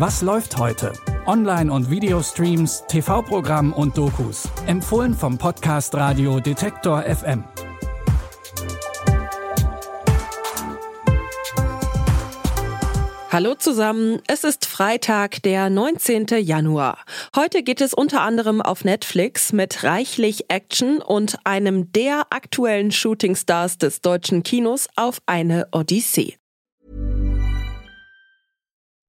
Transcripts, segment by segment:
Was läuft heute? Online- und Videostreams, TV-Programm und Dokus. Empfohlen vom Podcast Radio Detektor FM. Hallo zusammen, es ist Freitag, der 19. Januar. Heute geht es unter anderem auf Netflix mit reichlich Action und einem der aktuellen Shootingstars des deutschen Kinos auf eine Odyssee.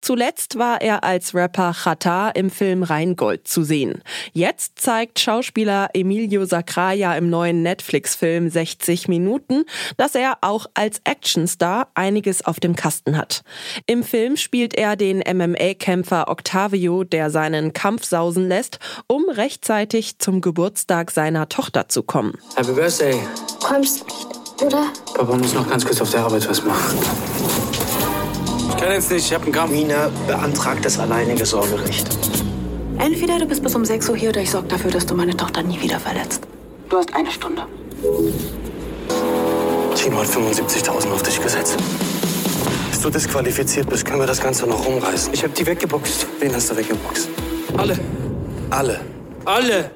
Zuletzt war er als Rapper Chata im Film Rheingold zu sehen. Jetzt zeigt Schauspieler Emilio Sacraia im neuen Netflix-Film 60 Minuten, dass er auch als Actionstar einiges auf dem Kasten hat. Im Film spielt er den MMA-Kämpfer Octavio, der seinen Kampf sausen lässt, um rechtzeitig zum Geburtstag seiner Tochter zu kommen. Happy Birthday. Kommst nicht, oder? Papa muss noch ganz kurz auf der Arbeit was machen. Ich kann jetzt nicht, ich hab einen Kampf. Mina beantragt das alleinige Sorgerecht. Entweder du bist bis um 6 Uhr hier oder ich sorge dafür, dass du meine Tochter nie wieder verletzt. Du hast eine Stunde. Timo hat 75.000 auf dich gesetzt. Bis du disqualifiziert bist, können wir das Ganze noch rumreißen. Ich hab die weggeboxt. Wen hast du weggeboxt? Alle. Alle. Alle.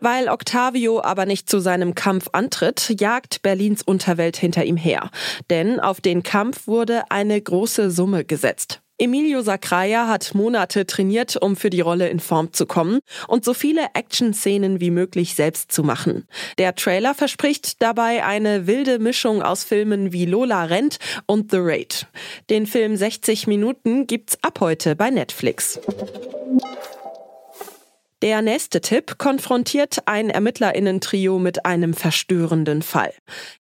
Weil Octavio aber nicht zu seinem Kampf antritt, jagt Berlins Unterwelt hinter ihm her. Denn auf den Kampf wurde eine große Summe gesetzt. Emilio Sacraia hat Monate trainiert, um für die Rolle in Form zu kommen und so viele Action-Szenen wie möglich selbst zu machen. Der Trailer verspricht dabei eine wilde Mischung aus Filmen wie Lola rennt und The Raid. Den Film 60 Minuten gibt's ab heute bei Netflix. Der nächste Tipp konfrontiert ein Ermittlerinnen-Trio mit einem verstörenden Fall.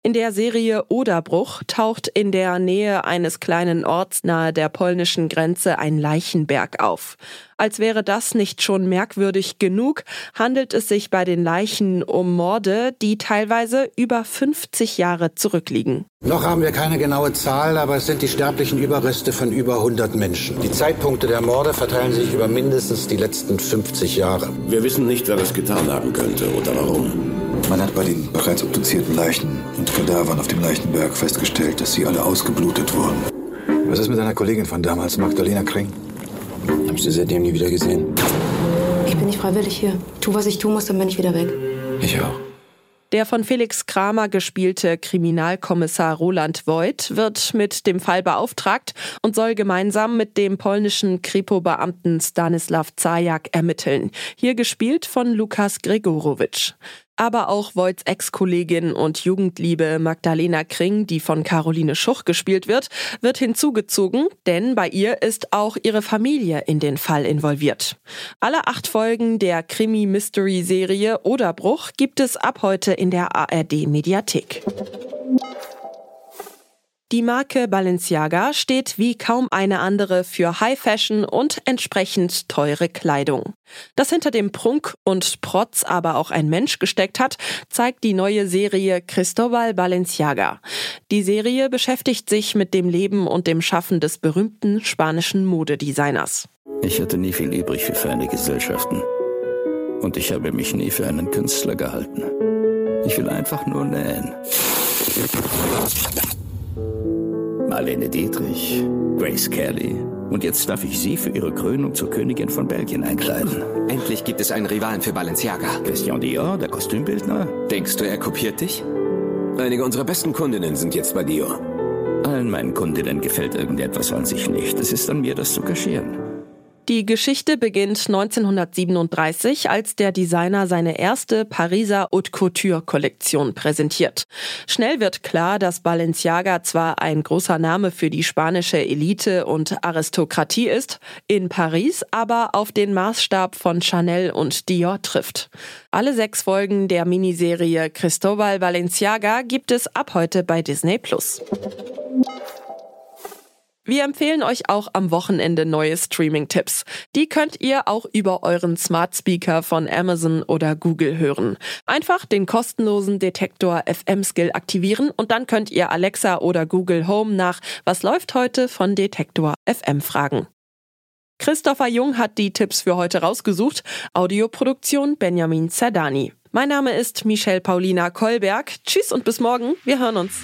In der Serie Oderbruch taucht in der Nähe eines kleinen Orts nahe der polnischen Grenze ein Leichenberg auf. Als wäre das nicht schon merkwürdig genug, handelt es sich bei den Leichen um Morde, die teilweise über 50 Jahre zurückliegen. Noch haben wir keine genaue Zahl, aber es sind die sterblichen Überreste von über 100 Menschen. Die Zeitpunkte der Morde verteilen sich über mindestens die letzten 50 Jahre. Wir wissen nicht, wer das getan haben könnte oder warum. Man hat bei den bereits obduzierten Leichen und Kadavern auf dem Leichenberg festgestellt, dass sie alle ausgeblutet wurden. Was ist mit deiner Kollegin von damals, Magdalena Kring? Hab ich sie seitdem nie wieder gesehen. Ich bin nicht freiwillig hier. Tu, was ich tun muss, dann bin ich wieder weg. Ich auch. Der von Felix Kramer gespielte Kriminalkommissar Roland Voigt wird mit dem Fall beauftragt und soll gemeinsam mit dem polnischen Kripo-Beamten Stanislav Zajak ermitteln. Hier gespielt von Lukas Gregorowitsch. Aber auch Voigts Ex-Kollegin und Jugendliebe Magdalena Kring, die von Caroline Schuch gespielt wird, wird hinzugezogen, denn bei ihr ist auch ihre Familie in den Fall involviert. Alle acht Folgen der Krimi-Mystery-Serie Oderbruch gibt es ab heute in der ARD-Mediathek. Die Marke Balenciaga steht wie kaum eine andere für High Fashion und entsprechend teure Kleidung. Dass hinter dem Prunk und Protz aber auch ein Mensch gesteckt hat, zeigt die neue Serie Cristobal Balenciaga. Die Serie beschäftigt sich mit dem Leben und dem Schaffen des berühmten spanischen Modedesigners. Ich hatte nie viel übrig für feine Gesellschaften. Und ich habe mich nie für einen Künstler gehalten. Ich will einfach nur nähen. Marlene Dietrich, Grace Kelly. Und jetzt darf ich Sie für Ihre Krönung zur Königin von Belgien einkleiden. Endlich gibt es einen Rivalen für Balenciaga. Christian Dior, der Kostümbildner. Denkst du, er kopiert dich? Einige unserer besten Kundinnen sind jetzt bei Dior. Allen meinen Kundinnen gefällt irgendetwas an sich nicht. Es ist an mir, das zu kaschieren. Die Geschichte beginnt 1937, als der Designer seine erste Pariser Haute Couture Kollektion präsentiert. Schnell wird klar, dass Balenciaga zwar ein großer Name für die spanische Elite und Aristokratie ist, in Paris aber auf den Maßstab von Chanel und Dior trifft. Alle sechs Folgen der Miniserie Cristobal Balenciaga gibt es ab heute bei Disney Plus. Wir empfehlen euch auch am Wochenende neue Streaming-Tipps. Die könnt ihr auch über euren Smart Speaker von Amazon oder Google hören. Einfach den kostenlosen Detektor FM Skill aktivieren und dann könnt ihr Alexa oder Google Home nach Was läuft heute von Detektor FM fragen. Christopher Jung hat die Tipps für heute rausgesucht. Audioproduktion Benjamin Zerdani. Mein Name ist Michelle Paulina Kolberg. Tschüss und bis morgen. Wir hören uns.